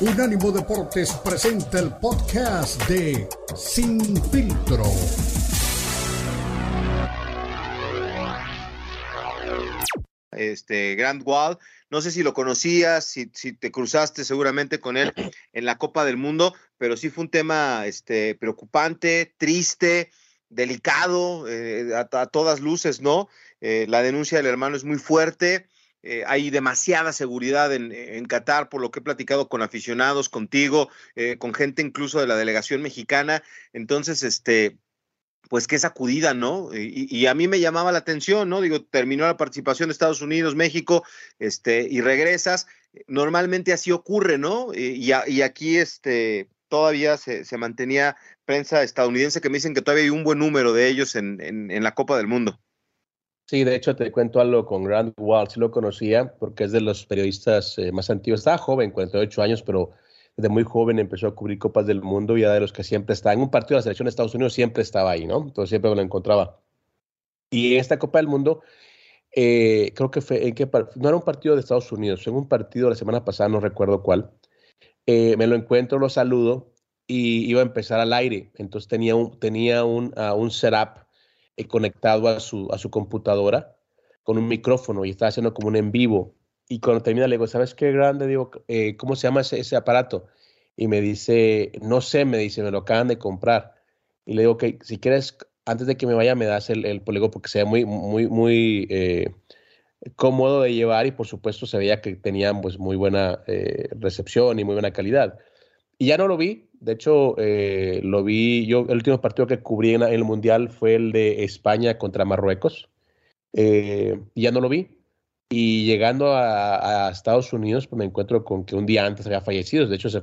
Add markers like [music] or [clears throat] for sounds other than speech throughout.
Unánimo Deportes presenta el podcast de Sin Filtro. Este Grant Wall, no sé si lo conocías, si, te cruzaste seguramente con él en la Copa del Mundo, pero sí fue un tema este, preocupante, triste, delicado, eh, a, todas luces, ¿no? Eh, la denuncia del hermano es muy fuerte eh, hay demasiada seguridad en, Qatar, por lo que he platicado con aficionados, contigo, eh, con gente incluso de la delegación mexicana. Entonces, este, pues qué sacudida, ¿no? Y, a mí me llamaba la atención, ¿no? Digo, terminó la participación de Estados Unidos, México, este, y regresas. Normalmente así ocurre, ¿no? Y, aquí, este, todavía se, mantenía prensa estadounidense que me dicen que todavía hay un buen número de ellos en, en la Copa del Mundo. Sí, de hecho te cuento algo con Grant Wall, sí lo conocía porque es de los periodistas eh, más antiguos. Estaba joven, 48 años, pero desde muy joven empezó a cubrir Copas del Mundo y era de los que siempre estaba en un partido de la selección de Estados Unidos, siempre estaba ahí, ¿no? Entonces siempre me lo encontraba. Y en esta Copa del Mundo, eh, creo que fue, en qué no era un partido de Estados Unidos, en un partido la semana pasada, no recuerdo cuál, eh, me lo encuentro, lo saludo y iba a empezar al aire. Entonces tenía un, tenía un, un setup conectado a su, a su computadora con un micrófono y estaba haciendo como un en vivo. Y cuando termina le digo, ¿sabes qué grande? Digo, eh, ¿cómo se llama ese, ese, aparato? Y me dice, no sé, me dice, me lo acaban de comprar. Y le digo, que si quieres, antes de que me vaya, me das el, el porque sea muy, muy, muy eh, cómodo de llevar y por supuesto se veía que tenían pues muy buena eh, recepción y muy buena calidad. Y ya no lo vi, de hecho eh, lo vi, yo el último partido que cubrí en, el Mundial fue el de España contra Marruecos, eh, ya no lo vi. Y llegando a, Estados Unidos, pues me encuentro con que un día antes había fallecido, de hecho se,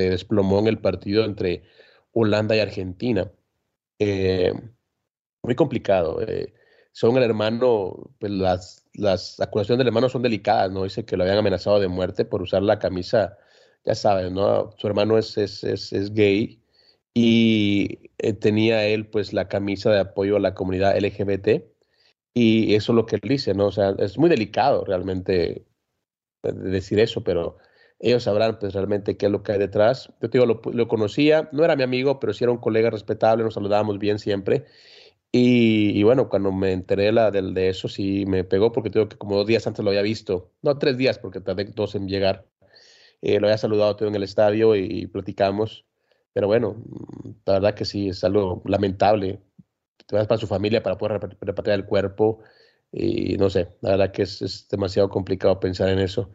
desplomó en el partido entre Holanda y Argentina. Eh, muy complicado. son el hermano, pues las, las acusaciones del hermano son delicadas, ¿no? Dice que lo habían amenazado de muerte por usar la camisa ya sabes, ¿no? Su hermano es, es, es, gay y eh, tenía él pues la camisa de apoyo a la comunidad LGBT y eso es lo que él dice, ¿no? O sea, es muy delicado realmente eh, decir eso, pero ellos sabrán pues realmente qué es lo que hay detrás. Yo te digo, lo, lo conocía, no era mi amigo, pero sí era un colega respetable, nos saludábamos bien siempre. Y, bueno, cuando me enteré la, del, de eso, sí me pegó porque tengo que como dos días antes lo había visto. No, tres días porque tardé dos en llegar. Eh, lo había saludado todo en el estadio y, platicamos. Pero bueno, la verdad que sí, es algo lamentable. Te vas para su familia para poder repatriar el cuerpo y no sé, la verdad que es, demasiado complicado pensar en eso.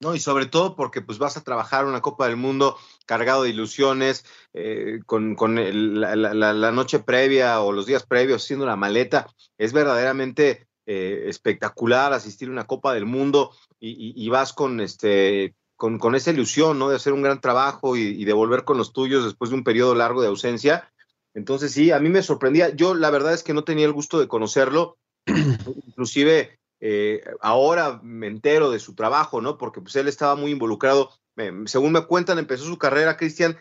No, y sobre todo porque pues vas a trabajar una Copa del Mundo cargado de ilusiones, eh, con, la, noche previa o los días previos haciendo la maleta, es verdaderamente eh, espectacular asistir a una Copa del Mundo y, vas con este con, con, esa ilusión, ¿no? De hacer un gran trabajo y, de volver con los tuyos después de un periodo largo de ausencia. Entonces sí, a mí me sorprendía. Yo la verdad es que no tenía el gusto de conocerlo. [clears throat] Inclusive eh, ahora me entero de su trabajo, ¿no? Porque pues él estaba muy involucrado. según me cuentan, empezó su carrera, Cristian,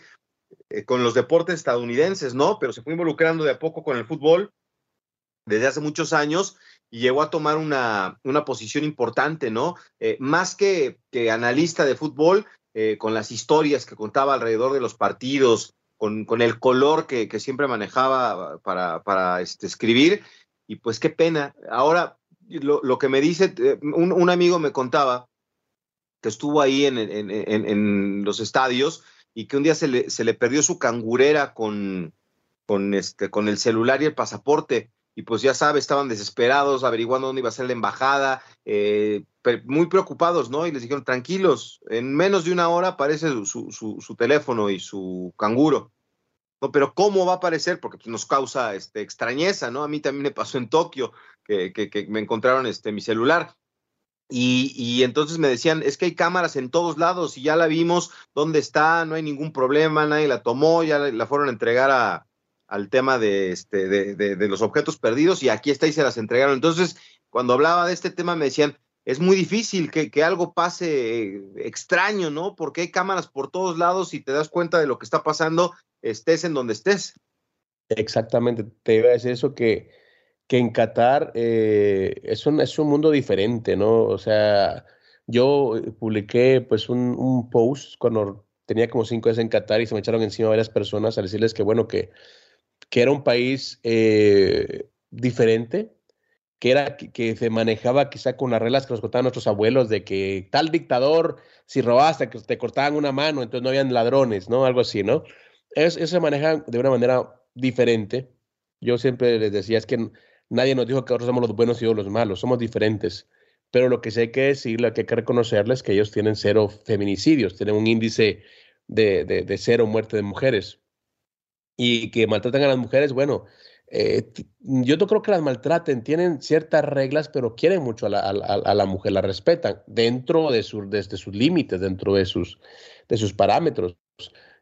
eh, con los deportes estadounidenses, ¿no? Pero se fue involucrando de a poco con el fútbol desde hace muchos años y llegó a tomar una, una posición importante, ¿no? Eh, más que, analista de fútbol, eh, con las historias que contaba alrededor de los partidos, con, con el color que, que, siempre manejaba para, para este, escribir, y pues qué pena. Ahora, lo, lo que me dice, eh, un, un, amigo me contaba que estuvo ahí en, en, en, en, los estadios y que un día se le, se le perdió su cangurera con, con, este, con el celular y el pasaporte y pues ya sabe, estaban desesperados, averiguando dónde iba a ser la embajada, eh, muy preocupados, ¿no? Y les dijeron, tranquilos, en menos de una hora aparece su, su, teléfono y su canguro. No, pero ¿cómo va a aparecer? Porque pues, nos causa este, extrañeza, ¿no? A mí también me pasó en Tokio, que, que, me encontraron este, mi celular. Y, y, entonces me decían, es que hay cámaras en todos lados y ya la vimos, ¿dónde está? No hay ningún problema, nadie la tomó, ya la fueron a entregar a, al tema de, este, de, los objetos perdidos y aquí está y se las entregaron. Entonces, cuando hablaba de este tema me decían, es muy difícil que, algo pase extraño, ¿no? Porque hay cámaras por todos lados y te das cuenta de lo que está pasando, estés en donde estés. Exactamente, te iba a decir eso que, que en Qatar eh, es, un, es un mundo diferente, ¿no? O sea, Yo eh, publiqué pues un, un post cuando tenía como cinco días en Qatar y se me echaron encima varias personas a decirles que bueno, que, que era un país eh, diferente, que, era, que, se manejaba quizá con las reglas que nos contaban nuestros abuelos de que tal dictador, si robaste, que te cortaban una mano, entonces no habían ladrones, ¿no? Algo así, ¿no? eso se maneja de una manera diferente. Yo siempre les decía, es que nadie nos dijo que nosotros somos los buenos y los malos, somos diferentes. Pero lo que sé que decir, lo que hay que reconocerles es que ellos tienen cero feminicidios, tienen un índice de, de, cero muerte de mujeres. Y que maltratan a las mujeres, bueno, eh, yo no creo que las maltraten, tienen ciertas reglas, pero quieren mucho a la, a, la mujer, la respetan dentro de, su, desde sus límites, dentro de sus, de sus parámetros.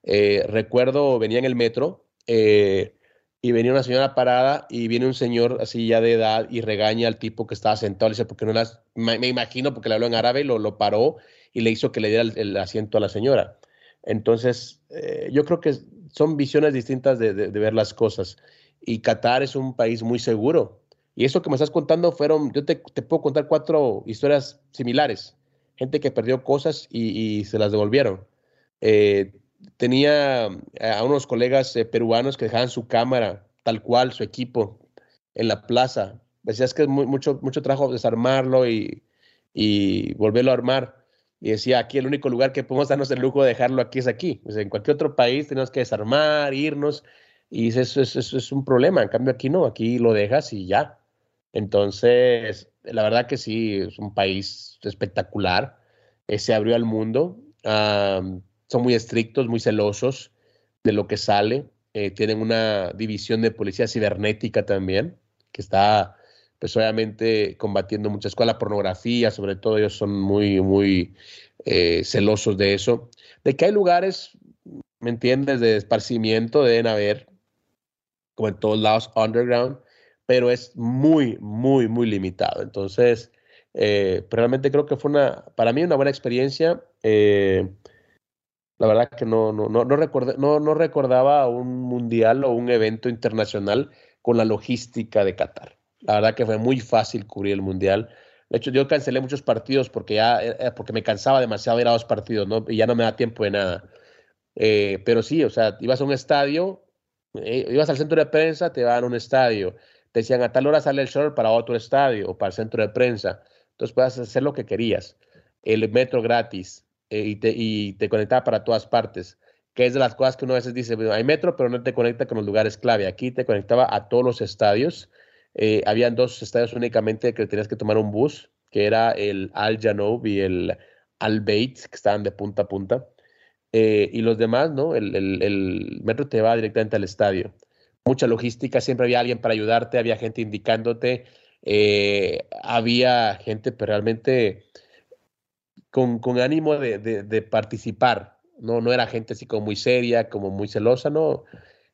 Eh, recuerdo, venía en el metro eh, y venía una señora parada y viene un señor así ya de edad y regaña al tipo que estaba sentado. Le dice, ¿por qué no las? Me, imagino porque le habló en árabe, lo, lo paró y le hizo que le diera el, asiento a la señora. Entonces, eh, yo creo que son visiones distintas de, de, ver las cosas. Y Qatar es un país muy seguro. Y eso que me estás contando fueron, yo te, te puedo contar cuatro historias similares. Gente que perdió cosas y, se las devolvieron. Eh, tenía a unos colegas eh, peruanos que dejaban su cámara tal cual, su equipo, en la plaza. Decías que es mucho, mucho trabajo desarmarlo y, y, volverlo a armar. Y decía, aquí el único lugar que podemos darnos el lujo de dejarlo aquí es aquí. en cualquier otro país tenemos que desarmar, irnos, y eso, eso, eso, es un problema. En cambio aquí no, aquí lo dejas y ya. Entonces, la verdad que sí, es un país espectacular. Eh, se abrió al mundo son muy estrictos, muy celosos de lo que sale. Eh, tienen una división de policía cibernética también, que está, pues obviamente, combatiendo muchas cosas, la pornografía, sobre todo, ellos son muy, muy eh, celosos de eso. De que hay lugares, ¿me entiendes?, de esparcimiento, deben haber, como en todos lados, underground, pero es muy, muy, muy limitado. Entonces, eh, realmente creo que fue una, para mí, una buena experiencia. Eh, la verdad que no, no, no, no, no, no recordaba un mundial o un evento internacional con la logística de Qatar. La verdad que fue muy fácil cubrir el mundial. De hecho, yo cancelé muchos partidos porque ya eh, eh, porque me cansaba demasiado ir a dos partidos, ¿no? Y ya no me da tiempo de nada. Eh, pero sí, o sea, ibas a un estadio, ibas al centro de prensa, te van a un estadio. Te decían a tal hora sale el short para otro estadio o para el centro de prensa. Entonces puedes hacer lo que querías. El metro gratis, eh, y, te, y te conectaba para todas partes, que es de las cosas que uno a veces dice, hay metro, pero no te conecta con los lugares clave. Aquí te conectaba a todos los estadios. Eh, habían dos estadios únicamente que tenías que tomar un bus, que era el Al Janoub y el Al Beit, que estaban de punta a punta. Eh, y los demás, ¿no? El, el, metro te va directamente al estadio. Mucha logística, siempre había alguien para ayudarte, había gente indicándote, había gente pero realmente con, con ánimo de, de, participar. No, no era gente así como muy seria, como muy celosa, no.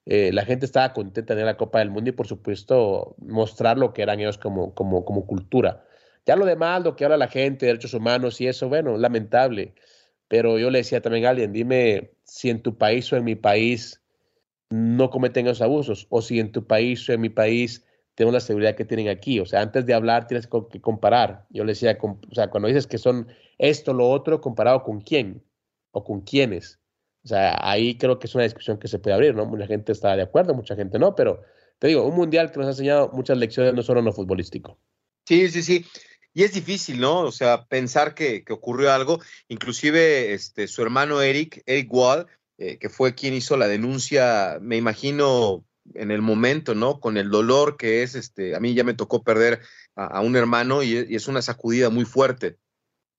Eh, la gente estaba contenta de la Copa del Mundo y por supuesto mostrar lo que eran ellos como, como, como cultura. Ya lo demás, lo que habla la gente, derechos humanos y eso, bueno, lamentable. Pero yo le decía también a alguien, dime si en tu país o en mi país no cometen esos abusos, o si en tu país o en mi país tenemos la seguridad que tienen aquí. O sea, antes de hablar tienes que comparar. Yo le decía, o sea, cuando dices que son esto, lo otro, comparado con quién o con quiénes. O sea, ahí creo que es una discusión que se puede abrir, ¿no? Mucha gente está de acuerdo, mucha gente no, pero te digo, un mundial que nos ha enseñado muchas lecciones, no solo en lo futbolístico. Sí, sí, sí. Y es difícil, ¿no? O sea, pensar que, que ocurrió algo. Inclusive este, su hermano Eric, Eric Wall, eh, que fue quien hizo la denuncia, me imagino, en el momento, ¿no? Con el dolor que es, este, a mí ya me tocó perder a, un hermano y, y, es una sacudida muy fuerte.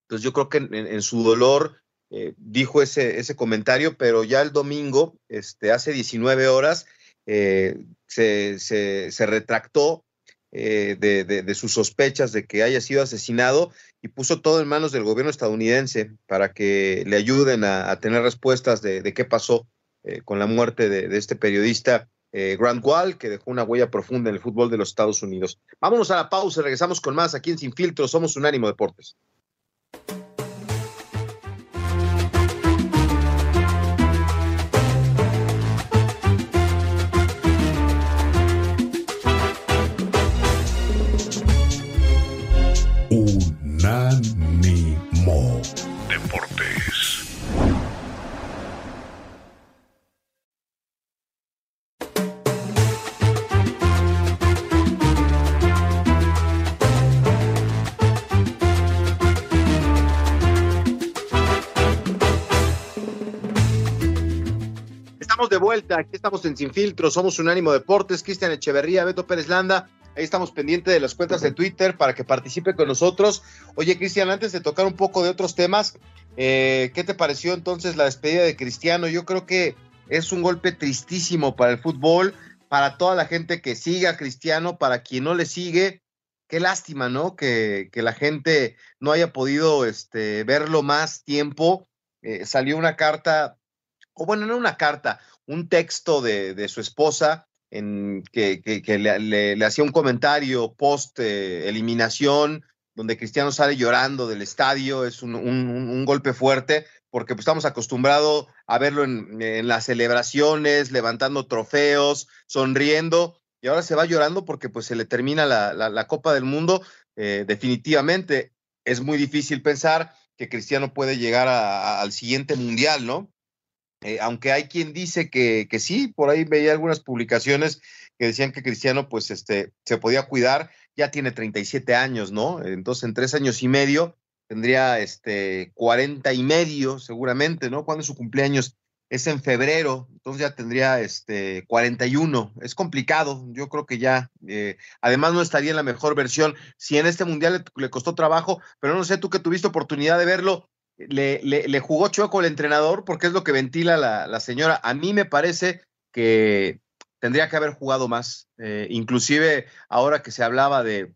Entonces yo creo que en, su dolor eh, dijo ese, ese comentario, pero ya el domingo, este, hace 19 horas, eh, se, se, retractó eh, de, de, sus sospechas de que haya sido asesinado y puso todo en manos del gobierno estadounidense para que le ayuden a, tener respuestas de, de qué pasó con la muerte de, este periodista Grant Wall, que dejó una huella profunda en el fútbol de los Estados Unidos. Vámonos a la pausa, regresamos con más aquí en Sin Filtro, somos Unánimo Deportes. Aquí estamos en Sin Filtro, somos Unánimo Deportes, Cristian Echeverría, Beto Pérez Landa, ahí estamos pendientes de las cuentas de Twitter para que participe con nosotros. Oye, Cristian, antes de tocar un poco de otros temas, eh, ¿qué te pareció entonces la despedida de Cristiano? Yo creo que es un golpe tristísimo para el fútbol, para toda la gente que siga a Cristiano, para quien no le sigue. Qué lástima, ¿no? Que, que la gente no haya podido este, verlo más tiempo. Eh, salió una carta o bueno, no una carta, un texto de, de su esposa en que, que, le, hacía un comentario post eh, eliminación, donde Cristiano sale llorando del estadio, es un, un, golpe fuerte, porque pues, estamos acostumbrados a verlo en, las celebraciones, levantando trofeos, sonriendo, y ahora se va llorando porque pues se le termina la, la, Copa del Mundo. Eh, definitivamente es muy difícil pensar que Cristiano puede llegar al siguiente mundial, ¿no? Eh, aunque hay quien dice que, que, sí, por ahí veía algunas publicaciones que decían que Cristiano pues este, se podía cuidar, ya tiene 37 años, ¿no? Entonces en tres años y medio tendría este, 40 y medio seguramente, ¿no? Cuando su cumpleaños es en febrero, entonces ya tendría este 41. Es complicado, yo creo que ya, eh, además no estaría en la mejor versión. Si en este mundial le, le, costó trabajo, pero no sé tú que tuviste oportunidad de verlo, le, le, le, jugó chueco el entrenador porque es lo que ventila la, la, señora. A mí me parece que tendría que haber jugado más. Eh, inclusive ahora que se hablaba de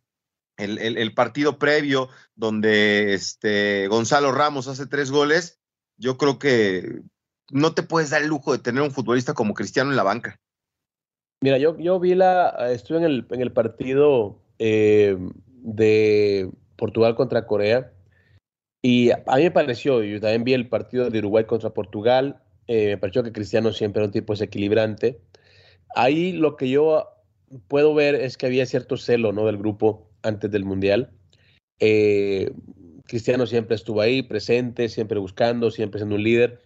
el, el, partido previo donde este Gonzalo Ramos hace tres goles, yo creo que no te puedes dar el lujo de tener un futbolista como Cristiano en la banca. Mira, yo, yo vi la, estuve en el, en el partido eh, de Portugal contra Corea y a mí me pareció, yo también vi el partido de Uruguay contra Portugal, eh, me pareció que Cristiano siempre era un tipo desequilibrante. Ahí lo que yo puedo ver es que había cierto celo ¿no? del grupo antes del Mundial. Eh, Cristiano siempre estuvo ahí, presente, siempre buscando, siempre siendo un líder.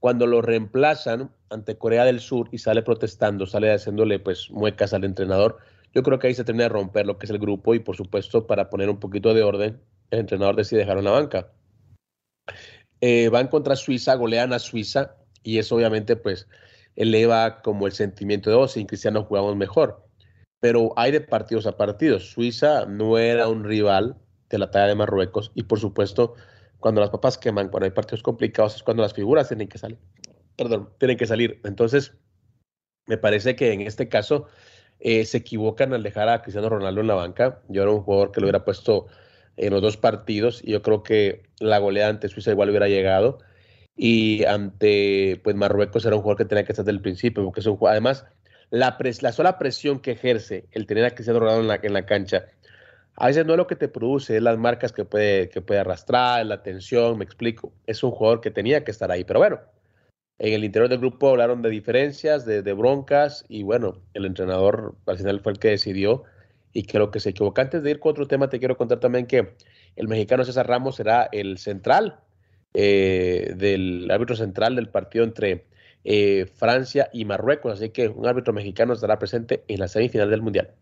Cuando lo reemplazan ante Corea del Sur y sale protestando, sale haciéndole pues muecas al entrenador, yo creo que ahí se termina de romper lo que es el grupo y por supuesto para poner un poquito de orden, el entrenador decide dejar una banca. Eh, van contra Suiza, golean a Suiza y eso obviamente pues eleva como el sentimiento de, oh, sin Cristiano jugamos mejor. Pero hay de partidos a partidos. Suiza no era un rival de la talla de Marruecos y por supuesto cuando las papas queman, cuando hay partidos complicados es cuando las figuras tienen que salir. Perdón, tienen que salir. Entonces, me parece que en este caso eh, se equivocan al dejar a Cristiano Ronaldo en la banca. Yo era un jugador que lo hubiera puesto en los dos partidos yo creo que la goleada ante Suiza igual hubiera llegado y ante pues Marruecos era un jugador que tenía que estar desde el principio porque es un además la, pres, la sola presión que ejerce el tener a Cristiano Ronaldo en la, en la cancha a veces no es lo que te produce, es las marcas que puede, que puede arrastrar, la tensión, me explico. Es un jugador que tenía que estar ahí, pero bueno, en el interior del grupo hablaron de diferencias, de, de broncas, y bueno, el entrenador al final fue el que decidió y creo que se equivoca. Antes de ir con otro tema, te quiero contar también que el mexicano César Ramos será el central eh, del árbitro central del partido entre eh, Francia y Marruecos, así que un árbitro mexicano estará presente en la semifinal del Mundial.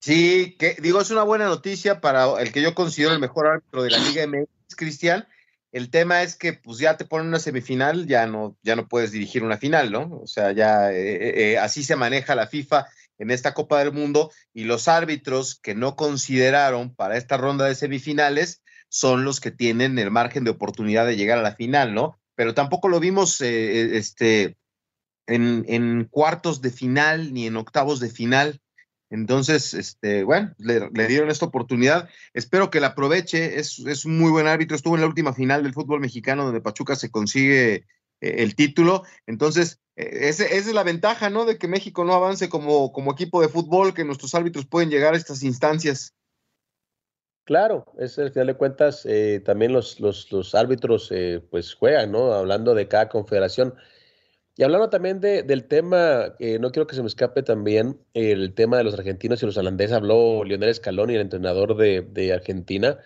Sí, que digo, es una buena noticia para el que yo considero el mejor árbitro de la Liga MX, Cristian. El tema es que pues ya te ponen una semifinal, ya no, ya no puedes dirigir una final, ¿no? O sea, ya eh, eh, así se maneja la FIFA en esta Copa del Mundo y los árbitros que no consideraron para esta ronda de semifinales son los que tienen el margen de oportunidad de llegar a la final, ¿no? Pero tampoco lo vimos eh, este, en, cuartos de final ni en octavos de final. Entonces, este, bueno, le, le, dieron esta oportunidad. Espero que la aproveche. Es, es, un muy buen árbitro. Estuvo en la última final del fútbol mexicano donde Pachuca se consigue eh, el título. Entonces, eh, esa es la ventaja, ¿no? De que México no avance como, como equipo de fútbol, que nuestros árbitros pueden llegar a estas instancias. Claro, es al final de cuentas, eh, también los, los, los árbitros eh, pues juegan, ¿no? Hablando de cada confederación. Y hablando también de, del tema, eh, no quiero que se me escape también el tema de los argentinos y los holandeses, habló Lionel Scaloni, el entrenador de, de Argentina,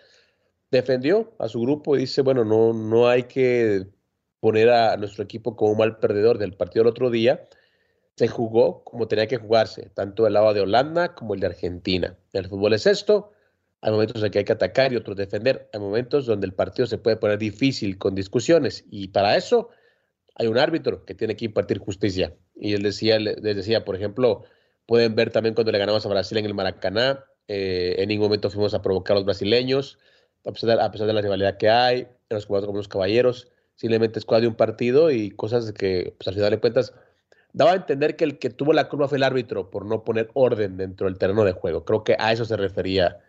defendió a su grupo y dice, bueno, no, no hay que poner a nuestro equipo como un mal perdedor del partido del otro día. Se jugó como tenía que jugarse, tanto el lado de Holanda como el de Argentina. El fútbol es esto, hay momentos en que hay que atacar y otros defender, hay momentos donde el partido se puede poner difícil con discusiones y para eso hay un árbitro que tiene que impartir justicia. Y él decía, les decía, por ejemplo, pueden ver también cuando le ganamos a Brasil en el Maracaná, eh, en ningún momento fuimos a provocar a los brasileños, a pesar, de, a pesar de la rivalidad que hay, en los jugadores como los caballeros, simplemente es de un partido y cosas que pues, al final de cuentas daba a entender que el que tuvo la curva fue el árbitro por no poner orden dentro del terreno de juego. Creo que a eso se refería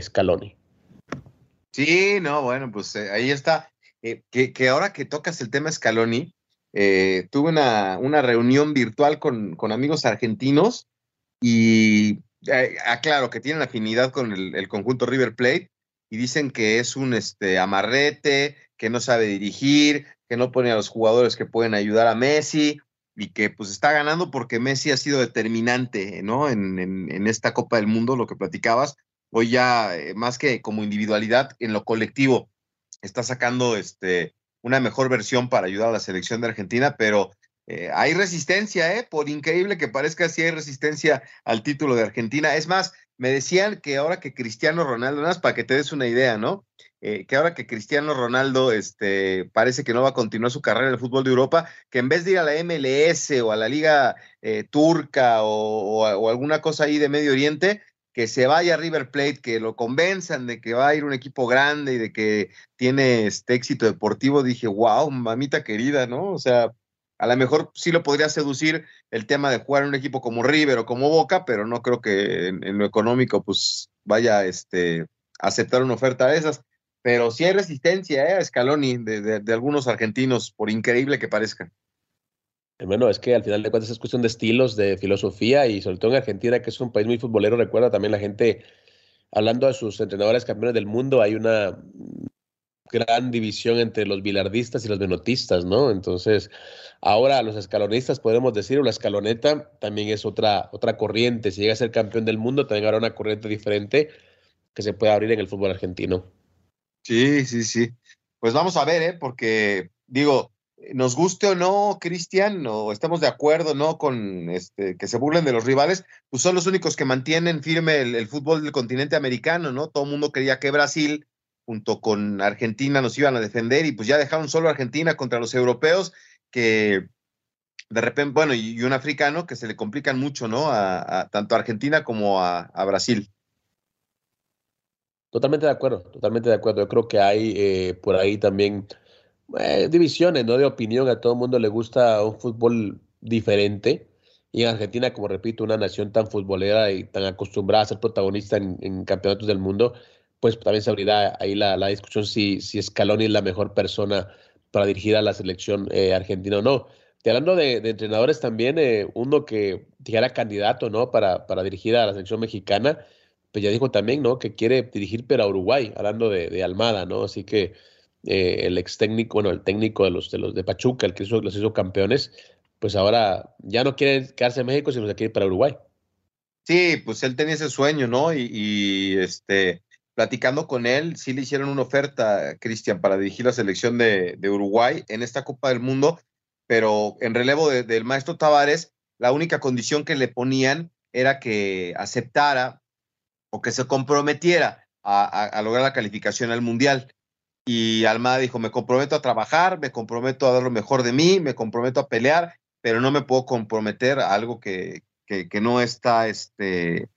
Scaloni. Sí, no, bueno, pues eh, ahí está. Eh, que, que, ahora que tocas el tema Scaloni, eh, tuve una, una, reunión virtual con, con amigos argentinos y aclaro que tienen afinidad con el, el, conjunto River Plate y dicen que es un este, amarrete, que no sabe dirigir, que no pone a los jugadores que pueden ayudar a Messi y que pues está ganando porque Messi ha sido determinante, ¿no? En, en, esta Copa del Mundo, lo que platicabas, hoy ya eh, más que como individualidad, en lo colectivo, está sacando este, una mejor versión para ayudar a la selección de Argentina, pero eh, hay resistencia, ¿eh? Por increíble que parezca, sí hay resistencia al título de Argentina. Es más, me decían que ahora que Cristiano Ronaldo, nada más para que te des una idea, ¿no? Eh, que ahora que Cristiano Ronaldo este, parece que no va a continuar su carrera en el fútbol de Europa, que en vez de ir a la MLS o a la Liga eh, Turca o, o, alguna cosa ahí de Medio Oriente, que se vaya a River Plate, que lo convenzan de que va a ir un equipo grande y de que tiene este éxito deportivo, dije, wow, mamita querida, ¿no? O sea, a lo mejor sí lo podría seducir el tema de jugar en un equipo como River o como Boca, pero no creo que en, lo económico pues vaya este, a aceptar una oferta de esas. Pero sí hay resistencia ¿eh? a Scaloni de, de, algunos argentinos, por increíble que parezca. Bueno, es que al final de cuentas es cuestión de estilos, de filosofía y sobre todo en Argentina, que es un país muy futbolero, recuerda también la gente, hablando de sus entrenadores campeones del mundo, hay una gran división entre los bilardistas y los menotistas, ¿no? Entonces, ahora los escalonistas podemos decir, o la escaloneta también es otra, otra corriente. Si llega a ser campeón del mundo, también habrá una corriente diferente que se puede abrir en el fútbol argentino. Sí, sí, sí. Pues vamos a ver, ¿eh? Porque, digo, nos guste o no, Cristian, o estamos de acuerdo, ¿no? Con este, que se burlen de los rivales, pues son los únicos que mantienen firme el, el fútbol del continente americano, ¿no? Todo el mundo quería que Brasil junto con Argentina nos iban a defender y pues ya dejaron solo Argentina contra los europeos que de repente, bueno, y, un africano que se le complican mucho, ¿no? A, a tanto a Argentina como a, a, Brasil. Totalmente de acuerdo, totalmente de acuerdo. Yo creo que hay eh, por ahí también eh, divisiones, ¿no? De opinión. A todo el mundo le gusta un fútbol diferente. Y en Argentina, como repito, una nación tan futbolera y tan acostumbrada a ser protagonista en, en campeonatos del mundo, pues también se abrirá ahí la, la, discusión si, si Scaloni es la mejor persona para dirigir a la selección eh, argentina o no. Y hablando de, entrenadores también, eh, uno que dijera candidato ¿no? para, para dirigir a la selección mexicana, pues ya dijo también ¿no? que quiere dirigir pero a Uruguay, hablando de, de Almada, ¿no? Así que eh, el ex técnico, bueno, el técnico de los de los de Pachuca, el que hizo, los hizo campeones, pues ahora ya no quiere quedarse en México, sino que quiere ir para Uruguay. Sí, pues él tenía ese sueño, ¿no? Y, y este platicando con él, sí le hicieron una oferta, Cristian, para dirigir la selección de, Uruguay en esta Copa del Mundo, pero en relevo de, del maestro Tavares, la única condición que le ponían era que aceptara o que se comprometiera a, lograr la calificación al Mundial. Y Almada dijo, me comprometo a trabajar, me comprometo a dar lo mejor de mí, me comprometo a pelear, pero no me puedo comprometer a algo que, que, que no está este,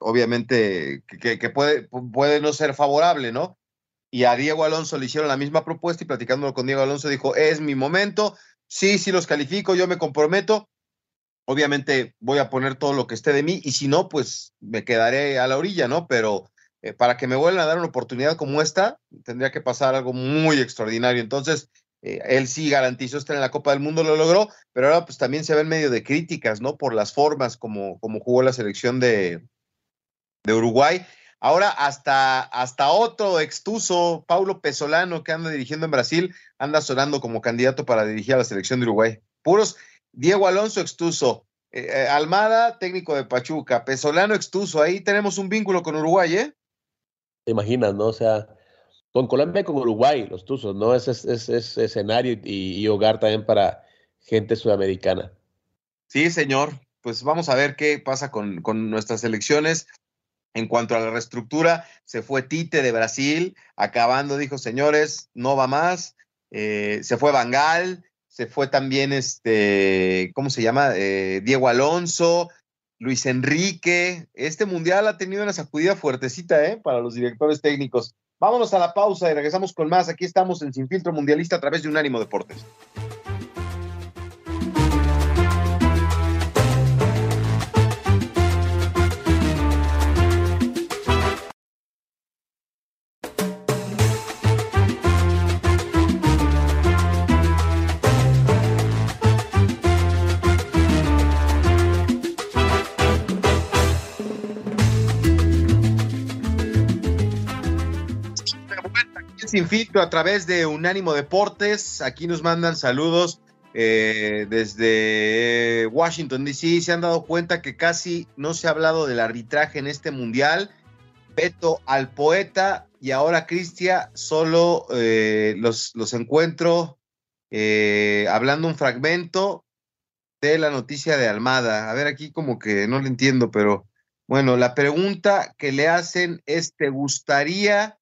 obviamente, que, puede, puede no ser favorable, ¿no? Y a Diego Alonso le hicieron la misma propuesta y platicándolo con Diego Alonso dijo, es mi momento, sí, sí los califico, yo me comprometo, obviamente voy a poner todo lo que esté de mí y si no, pues me quedaré a la orilla, ¿no? Pero eh, para que me vuelvan a dar una oportunidad como esta, tendría que pasar algo muy extraordinario. Entonces, eh, él sí garantizó estar en la Copa del Mundo, lo logró, pero ahora pues también se ve en medio de críticas, ¿no? Por las formas como, como jugó la selección de, de Uruguay. Ahora hasta, hasta otro extuso, Paulo Pesolano, que anda dirigiendo en Brasil, anda sonando como candidato para dirigir a la selección de Uruguay. Puros Diego Alonso extuso, eh, Almada, técnico de Pachuca, Pesolano extuso, ahí tenemos un vínculo con Uruguay, ¿eh? Te imaginas, ¿no? O sea, Con Colombia y con Uruguay, los Tuzos, ¿no? Ese es, escenario y, hogar también para gente sudamericana. Sí, señor. Pues vamos a ver qué pasa con, con nuestras elecciones. En cuanto a la reestructura, se fue Tite de Brasil, acabando, dijo, señores, no va más. Eh, se fue Bangal, se fue también este, ¿cómo se llama? Eh, Diego Alonso, Luis Enrique. Este mundial ha tenido una sacudida fuertecita, ¿eh? Para los directores técnicos. Vámonos a la pausa y regresamos con más. Aquí estamos en Sin Filtro Mundialista a través de Unánimo Deportes. Sin a través de Unánimo Deportes. Aquí nos mandan saludos eh, desde Washington, D.C. Se han dado cuenta que casi no se ha hablado del arbitraje en este mundial. Beto al poeta y ahora Cristian, solo eh, los, los encuentro eh, hablando un fragmento de la noticia de Almada. A ver, aquí como que no lo entiendo, pero bueno, la pregunta que le hacen es, ¿te gustaría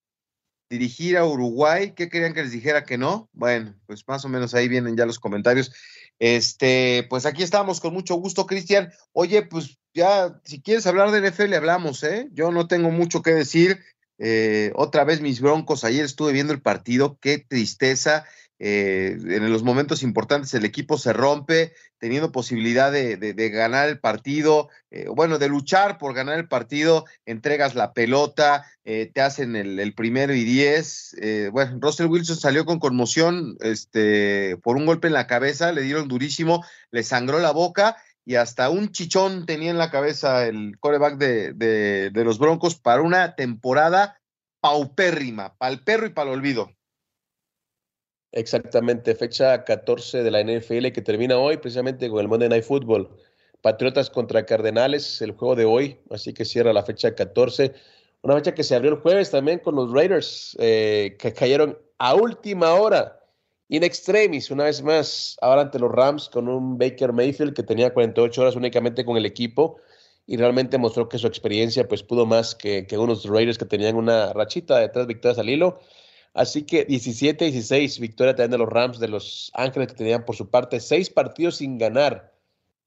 dirigir a Uruguay. ¿Qué querían que les dijera que no? Bueno, pues más o menos ahí vienen ya los comentarios. Este, pues aquí estamos con mucho gusto, Cristian. Oye, pues ya, si quieres hablar de NFL, hablamos, ¿eh? Yo no tengo mucho que decir. Eh, otra vez mis broncos, ayer estuve viendo el partido, qué tristeza. Eh, en los momentos importantes el equipo se rompe, teniendo posibilidad de, ganar el partido, eh, bueno, de luchar por ganar el partido, entregas la pelota, eh, te hacen el, primero y diez. bueno, Russell Wilson salió con conmoción este, por un golpe en la cabeza, le dieron durísimo, le sangró la boca y hasta un chichón tenía en la cabeza el coreback de, de los Broncos para una temporada paupérrima, para el perro y para el olvido. Exactamente, fecha 14 de la NFL que termina hoy precisamente con el Monday Night Football. Patriotas contra Cardenales, el juego de hoy, así que cierra la fecha 14. Una fecha que se abrió el jueves también con los Raiders, eh, que cayeron a última hora, in extremis, una vez más, ahora ante los Rams con un Baker Mayfield que tenía 48 horas únicamente con el equipo y realmente mostró que su experiencia pues pudo más que, que unos Raiders que tenían una rachita de tres victorias al hilo. Así que 17-16, victoria también de los Rams de Los Ángeles que tenían por su parte seis partidos sin ganar.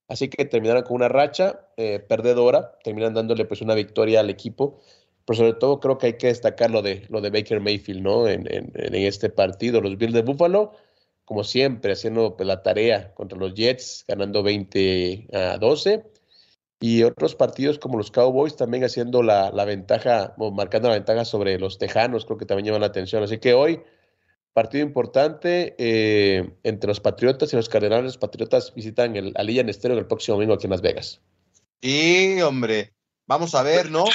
Así que terminaron con una racha eh, perdedora, terminan dándole pues una victoria al equipo. Pero sobre todo creo que hay que destacar lo de, lo de Baker Mayfield, ¿no? En, este partido. Los Bills de Buffalo, como siempre, haciendo pues, la tarea contra los Jets, ganando 20 a 12 y otros partidos como los Cowboys también haciendo la, ventaja o marcando la ventaja sobre los Tejanos, creo que también llaman la atención. Así que hoy, partido importante eh, entre los Patriotas y los Cardenales. Los Patriotas visitan el Alilla Estero el próximo domingo aquí en Las Vegas. Sí, hombre, vamos a ver, ¿no?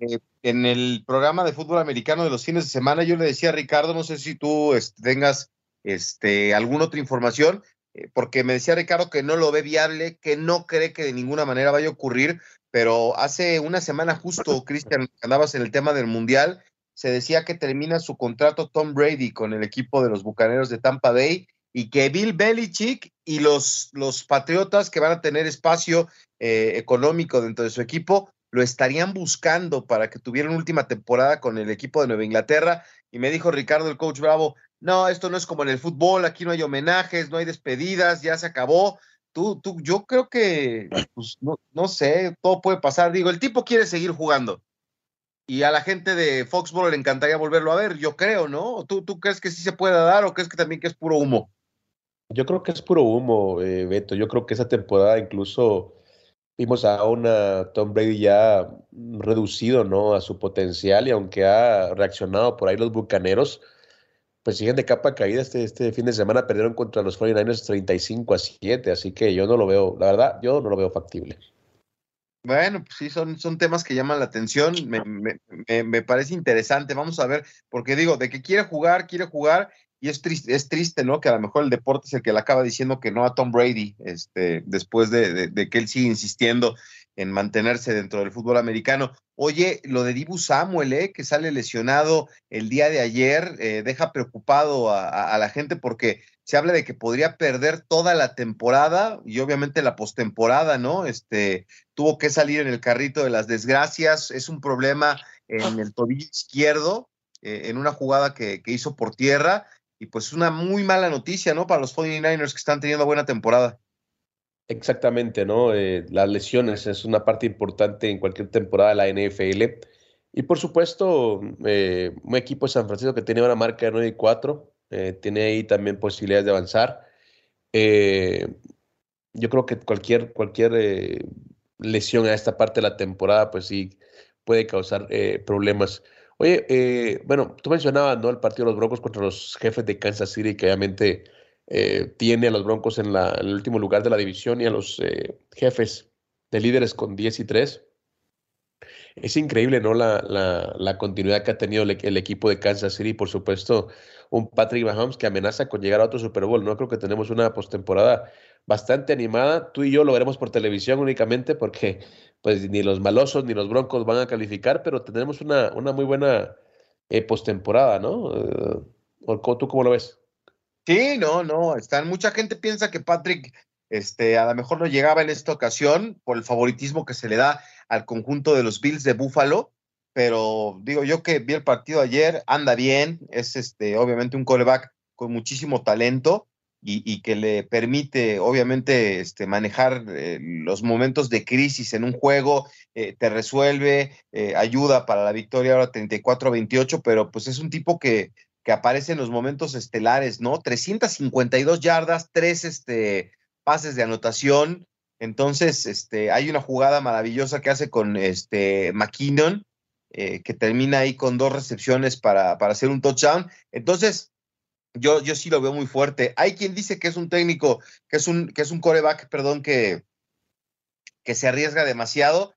Eh, en el programa de fútbol americano de los fines de semana, yo le decía a Ricardo, no sé si tú este, tengas este, alguna otra información, eh, porque me decía Ricardo que no lo ve viable, que no cree que de ninguna manera vaya a ocurrir, pero hace una semana justo, Cristian, andabas en el tema del Mundial, se decía que termina su contrato Tom Brady con el equipo de los Bucaneros de Tampa Bay y que Bill Belichick y los, los Patriotas que van a tener espacio eh, económico dentro de su equipo lo estarían buscando para que tuviera una última temporada con el equipo de Nueva Inglaterra. Y me dijo Ricardo, el coach Bravo, no, esto no es como en el fútbol, aquí no hay homenajes, no hay despedidas, ya se acabó. Tú, tú, yo creo que, pues, no, sé, todo puede pasar. Digo, el tipo quiere seguir jugando. Y a la gente de Foxborough le encantaría volverlo a ver, yo creo, ¿no? ¿Tú, ¿Tú crees que sí se puede dar o crees que también que es puro humo? Yo creo que es puro humo, eh, Beto. Yo creo que esa temporada incluso vimos a una Tom Brady ya reducido, ¿no? A su potencial y aunque ha reaccionado por ahí los bucaneros, pues siguen de capa caída este, este fin de semana, perdieron contra los 49ers 35 a 7, así que yo no lo veo, la verdad, yo no lo veo factible. Bueno, pues sí, son, son temas que llaman la atención, me, me, parece interesante, vamos a ver, porque digo, de que quiere jugar, quiere jugar, y es triste, es triste, ¿no? Que a lo mejor el deporte es el que le acaba diciendo que no a Tom Brady, este, después de, de que él sigue insistiendo en mantenerse dentro del fútbol americano. Oye, lo de Dibu Samuel, ¿eh? que sale lesionado el día de ayer, eh, deja preocupado a, la gente porque se habla de que podría perder toda la temporada y obviamente la postemporada, ¿no? Este, tuvo que salir en el carrito de las desgracias, es un problema en el tobillo izquierdo, eh, en una jugada que, hizo por tierra, y pues una muy mala noticia, ¿no? Para los 49ers que están teniendo buena temporada. Exactamente, ¿no? Eh, las lesiones es una parte importante en cualquier temporada de la NFL. Y por supuesto, eh, un equipo de San Francisco que tiene una marca de 9 y 4, eh, tiene ahí también posibilidades de avanzar. yo creo que cualquier, cualquier lesión a esta parte de la temporada, pues sí, puede causar problemas. Oye, bueno, tú mencionabas, ¿no? El partido de los Broncos contra los jefes de Kansas City, que obviamente eh, tiene a los Broncos en, el último lugar de la división y a los eh, jefes de líderes con 10 y 3. Es increíble, ¿no? La, la, continuidad que ha tenido el, equipo de Kansas City, por supuesto, un Patrick Mahomes que amenaza con llegar a otro Super Bowl, ¿no? Creo que tenemos una postemporada bastante animada. Tú y yo lo veremos por televisión únicamente porque pues ni los malosos ni los broncos van a calificar, pero tenemos una, una muy buena eh, postemporada, ¿no? ¿Tú cómo lo ves? Sí, no, no, están, mucha gente piensa que Patrick este, a lo mejor no llegaba en esta ocasión por el favoritismo que se le da al conjunto de los Bills de Buffalo, pero digo yo que vi el partido ayer, anda bien, es este, obviamente un coreback con muchísimo talento y, que le permite obviamente este, manejar eh, los momentos de crisis en un juego, eh, te resuelve, eh, ayuda para la victoria ahora 34-28, pero pues es un tipo que que aparece en los momentos estelares, ¿no? 352 yardas, tres este, pases de anotación. Entonces, este, hay una jugada maravillosa que hace con este McKinnon, eh, que termina ahí con dos recepciones para, para hacer un touchdown. Entonces, yo, yo sí lo veo muy fuerte. Hay quien dice que es un técnico, que es un, que es un coreback, perdón, que, que se arriesga demasiado,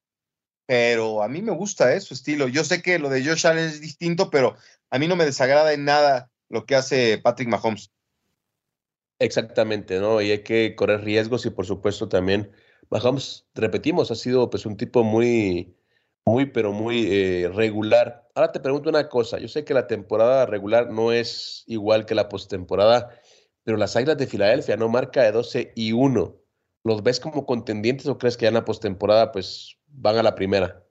pero a mí me gusta eh, su estilo. Yo sé que lo de Josh Allen es distinto, pero a mí no me desagrada en nada lo que hace Patrick Mahomes. Exactamente, ¿no? Y hay que correr riesgos y por supuesto también Mahomes, repetimos, ha sido pues un tipo muy, muy, pero muy eh, regular. Ahora te pregunto una cosa, yo sé que la temporada regular no es igual que la postemporada, pero las Águilas de Filadelfia no marca de 12 y 1. ¿Los ves como contendientes o crees que ya en la postemporada pues van a la primera?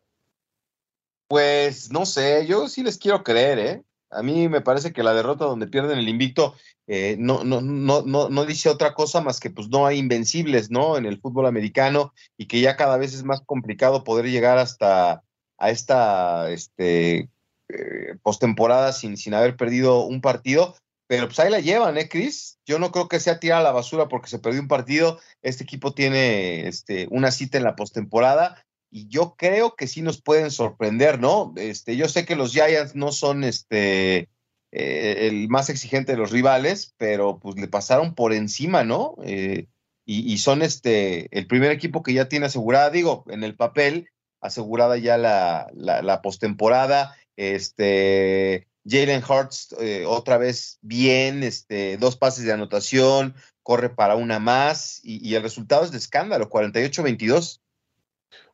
Pues no sé, yo sí les quiero creer, ¿eh? A mí me parece que la derrota donde pierden el invicto eh, no, no, no, no, no dice otra cosa más que pues no hay invencibles, ¿no? En el fútbol americano y que ya cada vez es más complicado poder llegar hasta a esta este, eh, postemporada sin, sin haber perdido un partido. Pero pues ahí la llevan, ¿eh, Chris? Yo no creo que sea tirada a la basura porque se perdió un partido. Este equipo tiene este, una cita en la postemporada y yo creo que sí nos pueden sorprender, ¿no? Este, yo sé que los Giants no son este eh, el más exigente de los rivales, pero pues le pasaron por encima, ¿no? Eh, y, son este el primer equipo que ya tiene asegurada, digo, en el papel, asegurada ya la, la, postemporada. Este Jalen Hurts eh, otra vez bien, este, dos pases de anotación, corre para una más, y, el resultado es de escándalo, 48-22.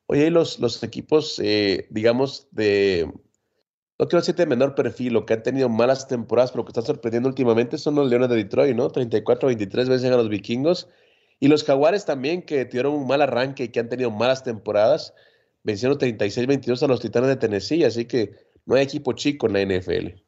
Oye, los, los equipos, eh, digamos, de, no quiero decir de menor perfil, o que han tenido malas temporadas, pero que están sorprendiendo últimamente son los Leones de Detroit, ¿no? 34-23 veces a los vikingos. Y los Jaguares también, que tuvieron un mal arranque y que han tenido malas temporadas, vencieron 36-22 a los Titanes de Tennessee, así que no hay equipo chico en la NFL.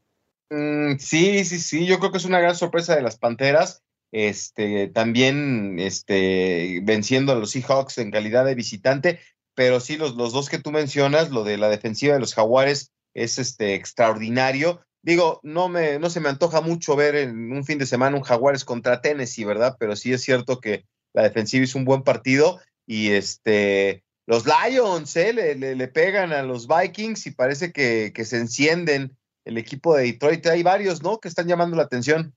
Mm, sí, sí, sí, yo creo que es una gran sorpresa de las Panteras. Este, también este, venciendo a los Seahawks en calidad de visitante pero sí, los, los dos que tú mencionas, lo de la defensiva de los Jaguares es este, extraordinario. Digo, no, me, no se me antoja mucho ver en un fin de semana un Jaguares contra Tennessee, ¿verdad? Pero sí es cierto que la defensiva hizo un buen partido y este, los Lions ¿eh? le, le, pegan a los Vikings y parece que, que, se encienden el equipo de Detroit. Hay varios, ¿no? Que están llamando la atención.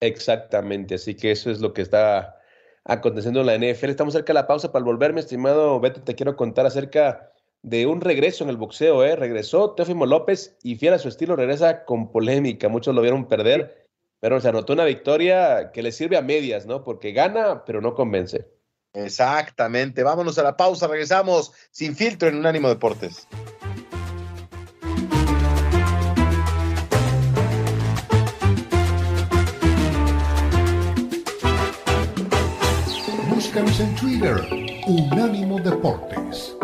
Exactamente, así que eso es lo que está aconteciendo en la NFL. Estamos cerca de la pausa para volverme, estimado Beto. Te quiero contar acerca de un regreso en el boxeo. ¿eh? Regresó Teófimo López y fiel a su estilo, regresa con polémica. Muchos lo vieron perder, pero se anotó una victoria que le sirve a medias, ¿no? Porque gana, pero no convence. Exactamente. Vámonos a la pausa. Regresamos sin filtro en un ánimo Deportes. En Twitter, Unánimo Deportes.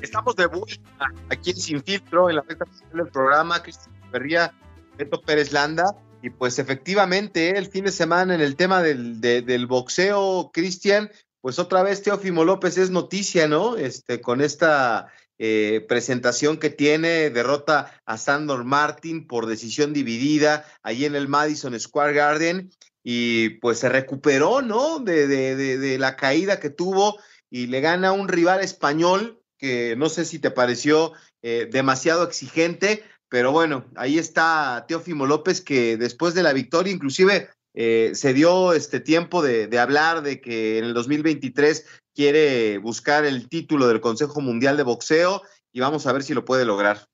Estamos de vuelta aquí en Sin Filtro, en la recta del programa. Cristian Ferría, Beto Pérez Landa. Y pues efectivamente, el fin de semana en el tema del, del boxeo, Cristian, pues otra vez Teófimo López es noticia, ¿no? Este, con esta eh, presentación que tiene, derrota a Sandor Martin por decisión dividida ahí en el Madison Square Garden y pues se recuperó, ¿no? De, de, de, de la caída que tuvo y le gana a un rival español que no sé si te pareció eh, demasiado exigente, pero bueno, ahí está Teófimo López que después de la victoria inclusive eh, se dio este tiempo de, hablar de que en el 2023 quiere buscar el título del Consejo Mundial de Boxeo y vamos a ver si lo puede lograr.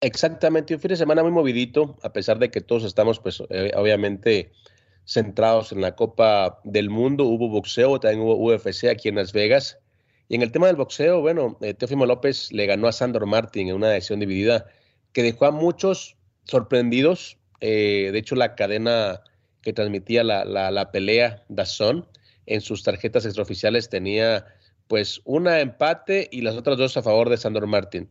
Exactamente, un fin de semana muy movidito, a pesar de que todos estamos pues eh, obviamente centrados en la Copa del Mundo, hubo boxeo, también hubo UFC aquí en Las Vegas. Y en el tema del boxeo, bueno, eh, Teófimo López le ganó a Sandor Martin en una decisión dividida que dejó a muchos sorprendidos. Eh, de hecho, la cadena que transmitía la, la, la pelea, Dazón, en sus tarjetas extraoficiales tenía pues una empate y las otras dos a favor de Sandor Martin.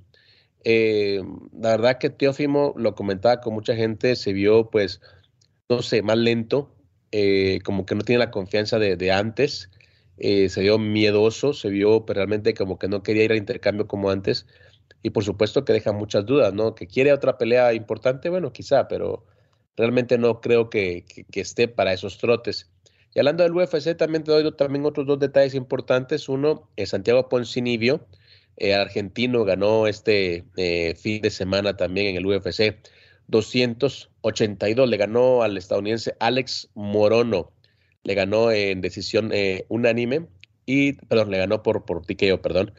Eh, la verdad que Teófimo lo comentaba con mucha gente, se vio pues, no sé, más lento, eh, como que no tiene la confianza de, de antes, eh, se vio miedoso, se vio pues, realmente como que no quería ir al intercambio como antes y por supuesto que deja muchas dudas, ¿no? Que quiere otra pelea importante, bueno, quizá, pero realmente no creo que, esté para esos trotes. Y hablando del UFC, también te doy también otros dos detalles importantes. Uno, eh, Santiago Poncinibio, eh, argentino, ganó este eh, fin de semana también en el UFC 282. Le ganó al estadounidense Alex Morono. Le ganó en decisión unánime y, perdón, le ganó por, por tiqueo, perdón.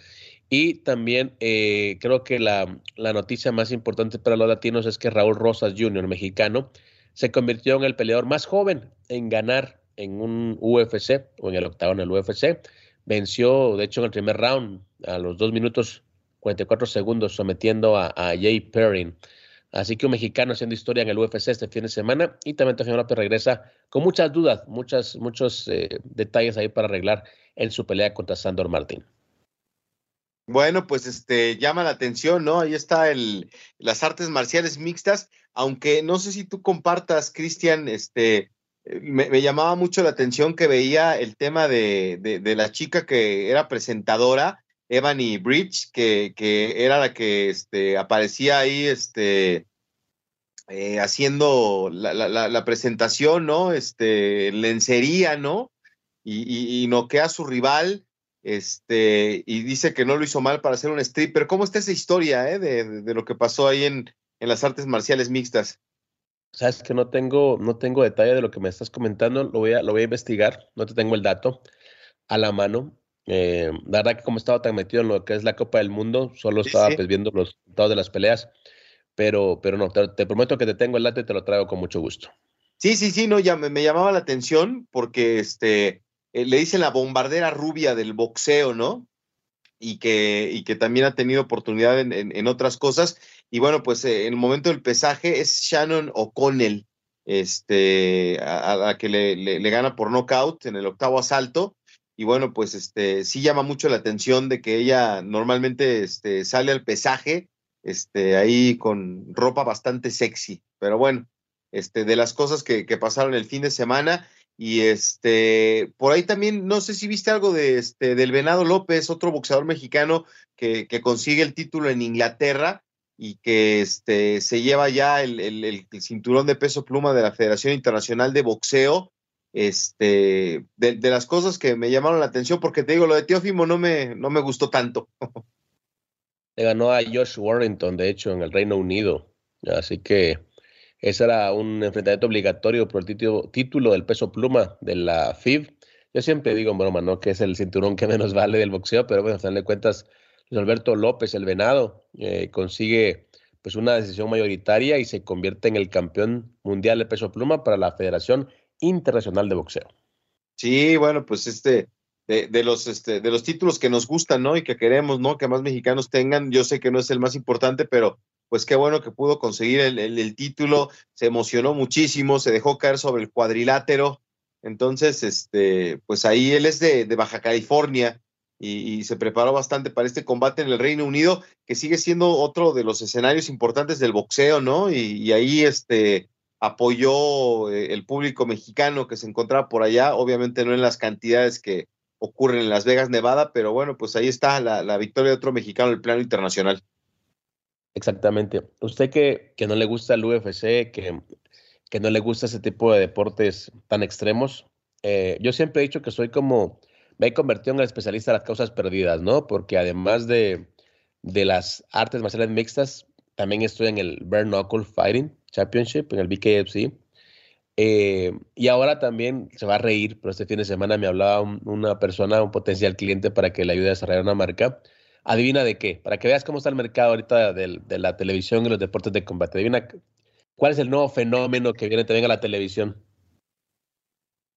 Y también eh, creo que la, la, noticia más importante para los latinos es que Raúl Rosas Jr., mexicano, se convirtió en el peleador más joven en ganar en un UFC o en el octavo en el UFC. Venció, de hecho, en el primer round a los dos minutos 44 segundos, sometiendo a, Jay Perrin. Así que un mexicano haciendo historia en el UFC este fin de semana y también Teofimo López regresa con muchas dudas, muchas, muchos eh, detalles ahí para arreglar en su pelea contra Sandor Martín. Bueno, pues este llama la atención, ¿no? Ahí está el, las artes marciales mixtas, aunque no sé si tú compartas, Cristian, este, me, me, llamaba mucho la atención que veía el tema de, de, la chica que era presentadora, Ebony Bridge, que, que era la que este, aparecía ahí este, eh, haciendo la, la, presentación, ¿no? Este, lencería, ¿no? Y, y, y a su rival este, y dice que no lo hizo mal para hacer un stripper. ¿Cómo está esa historia eh, de, de, de, lo que pasó ahí en, en las artes marciales mixtas? Sabes que no tengo, no tengo detalle de lo que me estás comentando, lo voy a, lo voy a investigar, no te tengo el dato a la mano. Eh, la verdad que como estaba tan metido en lo que es la Copa del Mundo, solo estaba sí. Pues, viendo los resultados de las peleas, pero, pero no, te, te, prometo que te tengo el dato y te lo traigo con mucho gusto. Sí, sí, sí, no, ya me, me llamaba la atención porque este, eh, le dicen la bombardera rubia del boxeo, ¿no? Y que, y que también ha tenido oportunidad en, en, otras cosas. Y bueno, pues eh, en el momento del pesaje es Shannon O'Connell, este, a, a la que le, le, le, gana por knockout en el octavo asalto. Y bueno, pues este, sí llama mucho la atención de que ella normalmente este, sale al pesaje este, ahí con ropa bastante sexy. Pero bueno, este, de las cosas que, que pasaron el fin de semana. Y este, por ahí también, no sé si viste algo de este, del Venado López, otro boxeador mexicano que, que consigue el título en Inglaterra y que este, se lleva ya el, el, el, cinturón de peso pluma de la Federación Internacional de Boxeo. Este, de, las cosas que me llamaron la atención, porque te digo, lo de Teófimo no me, no me gustó tanto. [laughs] Le ganó a Josh Warrington, de hecho, en el Reino Unido. Así que Ese era un enfrentamiento obligatorio por el título, título del peso pluma de la FIB. Yo siempre digo broma, ¿no? Que es el cinturón que menos [laughs] vale del boxeo, pero bueno, al final de cuentas, Luis Alberto López, el venado, eh, consigue pues una decisión mayoritaria y se convierte en el campeón mundial de peso pluma para la Federación Internacional de Boxeo. Sí, bueno, pues este, de, los, este, de los títulos que nos gustan, ¿no? Y que queremos, ¿no? Que más mexicanos tengan. Yo sé que no es el más importante, pero pues qué bueno que pudo conseguir el, título, se emocionó muchísimo, se dejó caer sobre el cuadrilátero. Entonces, este, pues ahí él es de, Baja California y, se preparó bastante para este combate en el Reino Unido, que sigue siendo otro de los escenarios importantes del boxeo, ¿no? Y, ahí este, apoyó eh, el público mexicano que se encontraba por allá, obviamente no en las cantidades que ocurren en Las Vegas, Nevada, pero bueno, pues ahí está la, la victoria de otro mexicano en el plano internacional. Exactamente. Usted que, que no le gusta el UFC, que, que no le gusta ese tipo de deportes tan extremos, eh, yo siempre he dicho que soy como, me he convertido en el especialista de las causas perdidas, ¿no? Porque además de, de las artes marciales mixtas, también estoy en el Bare Knuckle Fighting Championship, en el BKFC. Eh, y ahora también se va a reír, pero este fin de semana me hablaba una persona, un potencial cliente para que le ayude a desarrollar una marca Adivina de qué, para que veas cómo está el mercado ahorita de, la televisión y los deportes de combate. Adivina cuál es el nuevo fenómeno que viene también a la televisión.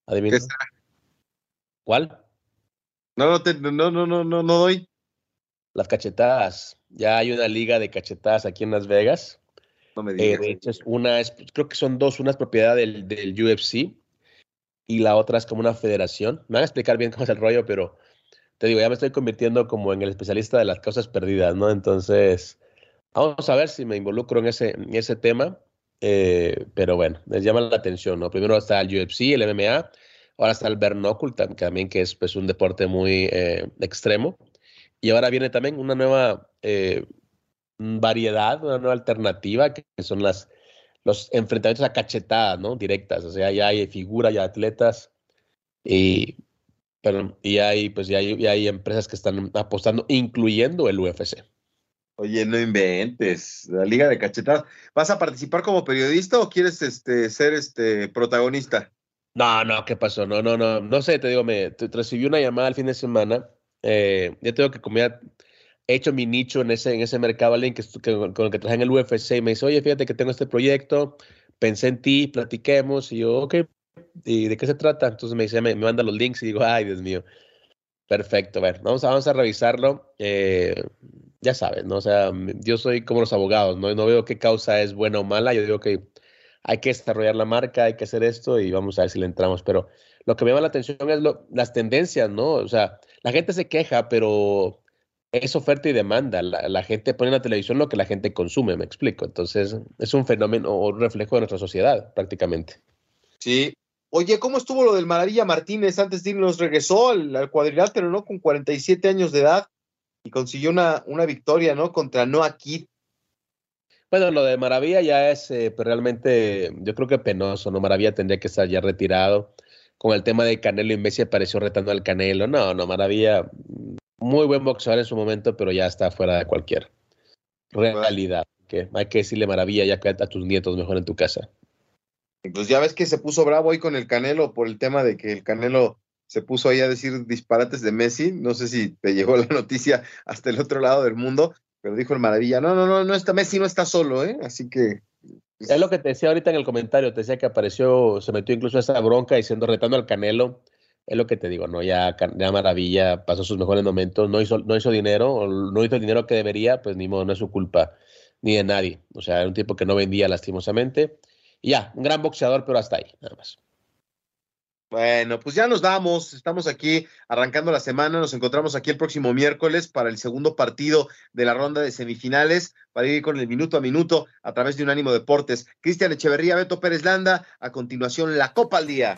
Adivina. ¿Cuál? No, no, no, no, no, no, no doy. Las cachetadas. Ya hay una liga de cachetadas aquí en Las Vegas. No me digas. Eh, de hecho, es una, creo que son dos, una es propiedad del, del UFC y la otra es como una federación. Me van a explicar bien cómo es el rollo, pero te digo, ya me estoy convirtiendo como en el especialista de las causas perdidas, ¿no? Entonces, vamos a ver si me involucro en ese, en ese tema, eh, pero bueno, les llama la atención, ¿no? Primero está el UFC, el MMA, ahora está el Bernocul, también que es pues un deporte muy eh, extremo, y ahora viene también una nueva eh, variedad, una nueva alternativa, que son las los enfrentamientos a cachetadas, ¿no? Directas, o sea, ya hay figuras, ya atletas, y pero, y hay, pues, ya hay, hay empresas que están apostando, incluyendo el UFC. Oye, no inventes, la Liga de Cachetadas. ¿Vas a participar como periodista o quieres este, ser este protagonista? No, no, ¿qué pasó? No, no, no, no sé, te digo, me recibí una llamada el fin de semana. Eh, ya tengo que comer, he hecho mi nicho en ese, en ese mercado, alguien que, con el que traje en el UFC y me dice, oye, fíjate que tengo este proyecto, pensé en ti, platiquemos, y yo, ok, ¿Y de qué se trata? Entonces me dice, me, manda los links y digo, ay, Dios mío. Perfecto, a ver, vamos a, vamos a revisarlo. Eh, ya sabes, ¿no? O sea, yo soy como los abogados, ¿no? No veo qué causa es buena o mala. Yo digo que hay que desarrollar la marca, hay que hacer esto y vamos a ver si le entramos. Pero lo que me llama la atención es las tendencias, ¿no? O sea, la gente se queja, pero es oferta y demanda. La, la, gente pone en la televisión lo que la gente consume, me explico. Entonces, es un fenómeno o un reflejo de nuestra sociedad, prácticamente. Sí, Oye, ¿cómo estuvo lo del Maravilla Martínez? Antes de irnos regresó al, cuadrilátero, ¿no? Con 47 años de edad y consiguió una, una victoria, ¿no? Contra Noah Kid. Bueno, lo de Maravilla ya es eh, pues, realmente, yo creo que penoso, ¿no? Maravilla tendría que estar ya retirado. Con el tema de Canelo y Messi apareció retando al Canelo. No, no, Maravilla, muy buen boxeador en su momento, pero ya está fuera de cualquier realidad. Que hay que decirle Maravilla ya que a tus nietos mejor en tu casa. Pues ya ves que se puso bravo ahí con el Canelo por el tema de que el Canelo se puso ahí a decir disparates de Messi. No sé si te llegó [laughs] la noticia hasta el otro lado del mundo, pero dijo el Maravilla, no, no, no, no está Messi, no está solo, ¿eh? Así que... Pues es lo que te decía ahorita en el comentario, te decía que apareció, se metió incluso esa bronca diciendo, retando al Canelo. Es lo que te digo, ¿no? Ya, ya Maravilla pasó sus mejores momentos, no hizo, no hizo dinero, no hizo el dinero que debería, pues ni modo, no es su culpa, ni de nadie. O sea, era un tipo que no vendía lastimosamente ya, un gran boxeador, pero hasta ahí, nada más. Bueno, pues ya nos vamos. Estamos aquí arrancando la semana. Nos encontramos aquí el próximo miércoles para el segundo partido de la ronda de semifinales, para ir con el minuto a minuto a través de Unánimo Deportes. Cristian Echeverría, Beto Pérez Landa. A continuación, la Copa al Día.